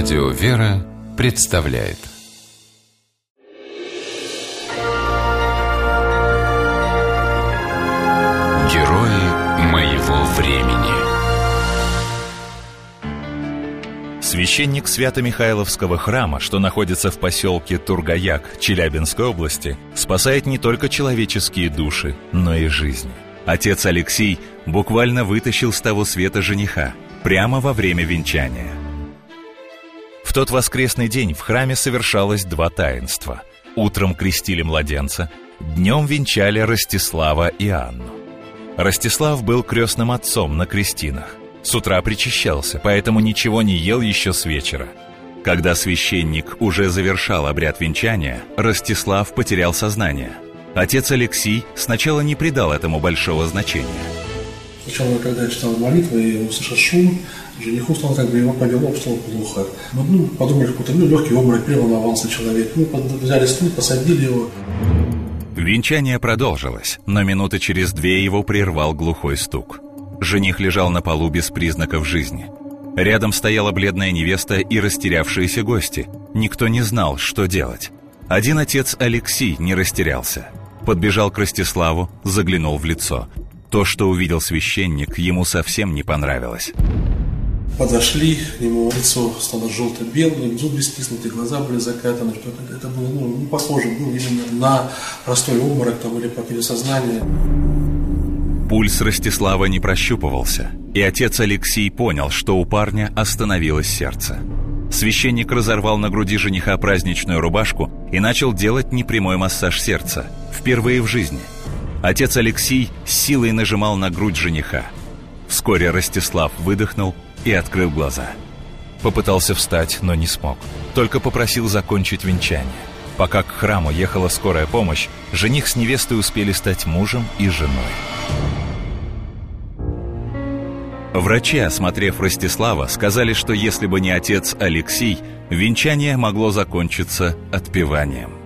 Радио «Вера» представляет. Герои моего времени. Священник Свято-Михайловского храма, что находится в поселке Тургаяк Челябинской области, спасает не только человеческие души, но и жизни. Отец Алексей буквально вытащил с того света жениха прямо во время венчания – тот воскресный день в храме совершалось два таинства. Утром крестили младенца, днем венчали Ростислава и Анну. Ростислав был крестным отцом на крестинах. С утра причащался, поэтому ничего не ел еще с вечера. Когда священник уже завершал обряд венчания, Ростислав потерял сознание. Отец Алексей сначала не придал этому большого значения. Сначала, когда я читал молитву и услышал шум, Жениху стало как бы его повело, стало плохо. Мы ну, подумали, какой-то ну, легкий обморок, переломался человек. Мы взяли стул, посадили его. Венчание продолжилось, но минуты через две его прервал глухой стук. Жених лежал на полу без признаков жизни. Рядом стояла бледная невеста и растерявшиеся гости. Никто не знал, что делать. Один отец Алексей не растерялся. Подбежал к Ростиславу, заглянул в лицо. То, что увидел священник, ему совсем не понравилось. Подошли к нему, лицо стало желто-белым, зубы стиснуты, глаза были закатаны. Что это, было ну, не похоже было именно на простой обморок там, или потерю сознания. Пульс Ростислава не прощупывался, и отец Алексей понял, что у парня остановилось сердце. Священник разорвал на груди жениха праздничную рубашку и начал делать непрямой массаж сердца, впервые в жизни. Отец Алексей силой нажимал на грудь жениха. Вскоре Ростислав выдохнул и открыл глаза. Попытался встать, но не смог. Только попросил закончить венчание. Пока к храму ехала скорая помощь, жених с невестой успели стать мужем и женой. Врачи, осмотрев Ростислава, сказали, что если бы не отец Алексей, венчание могло закончиться отпеванием.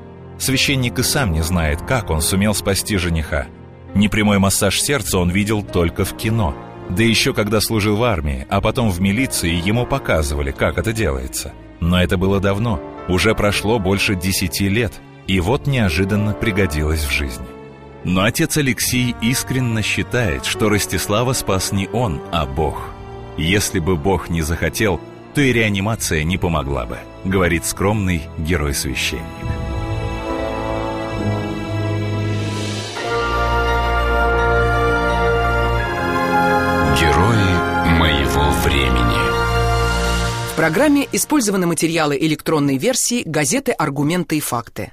Священник и сам не знает, как он сумел спасти жениха. Непрямой массаж сердца он видел только в кино – да еще когда служил в армии, а потом в милиции, ему показывали, как это делается. Но это было давно, уже прошло больше десяти лет, и вот неожиданно пригодилось в жизни. Но отец Алексей искренне считает, что Ростислава спас не он, а Бог. Если бы Бог не захотел, то и реанимация не помогла бы, говорит скромный герой-священник. Времени. В программе использованы материалы электронной версии газеты «Аргументы и факты».